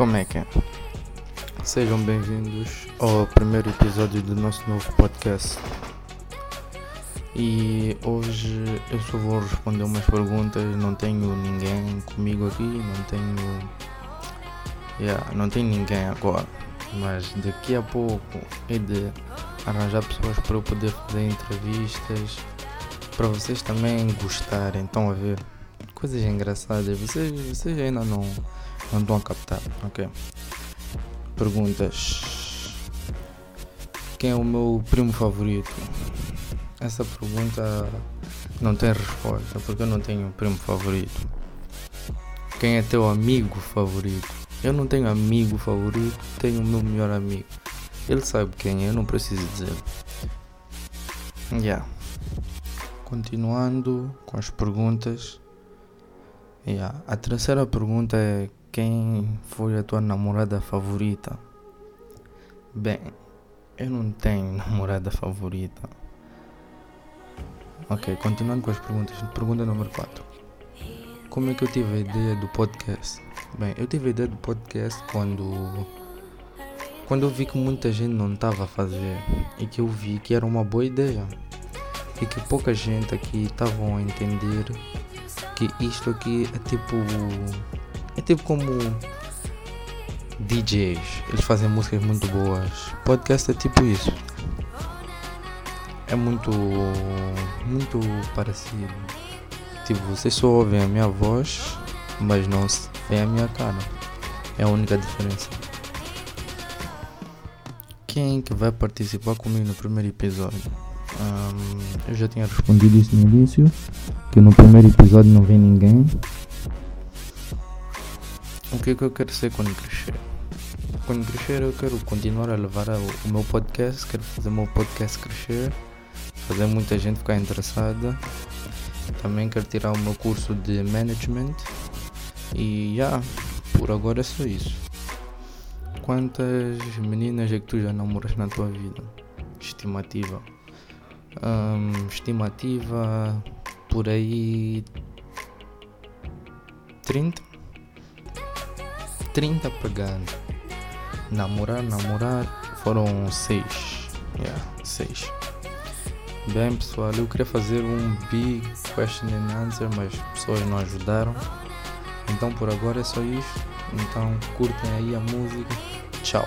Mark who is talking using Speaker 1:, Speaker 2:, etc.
Speaker 1: Como é que é? Sejam bem-vindos ao primeiro episódio do nosso novo podcast. E hoje eu só vou responder umas perguntas, não tenho ninguém comigo aqui, não tenho. Yeah, não tenho ninguém agora. Mas daqui a pouco é de arranjar pessoas para eu poder fazer entrevistas, para vocês também gostarem, estão a ver? Coisas engraçadas, vocês, vocês ainda não, não estão a captar, ok? Perguntas. Quem é o meu primo favorito? Essa pergunta não tem resposta, porque eu não tenho um primo favorito. Quem é teu amigo favorito? Eu não tenho amigo favorito, tenho o meu melhor amigo. Ele sabe quem é, eu não preciso dizer. Yeah. Continuando com as perguntas. Yeah. A terceira pergunta é quem foi a tua namorada favorita? Bem, eu não tenho namorada favorita. Ok, continuando com as perguntas. Pergunta número 4. Como é que eu tive a ideia do podcast? Bem, eu tive a ideia do podcast quando quando eu vi que muita gente não estava a fazer e que eu vi que era uma boa ideia e que pouca gente aqui estavam a entender que isto aqui é tipo é tipo como DJs, eles fazem músicas muito boas. Podcast é tipo isso. É muito muito parecido. Tipo, vocês só ouvem a minha voz, mas não veem a minha cara. É a única diferença quem que vai participar comigo no primeiro episódio? Eu já tinha respondido isso no início, que no primeiro episódio não vem ninguém. O que é que eu quero ser quando crescer? Quando crescer eu quero continuar a levar o, meu podcast, quero fazer o meu podcast crescer, fazer muita gente ficar interessada. Também quero tirar o meu curso de management e já, yeah, por agora é só isso. Quantas meninas é que tu já namoras na tua vida? Estimativa. Um, estimativa por aí 30? 30 pegando. Namorar, namorar foram 6. Yeah, 6. Bem pessoal, eu queria fazer um big question and answer, mas pessoas não ajudaram. Então por agora é só isso. Então curtem aí a música. Tchau.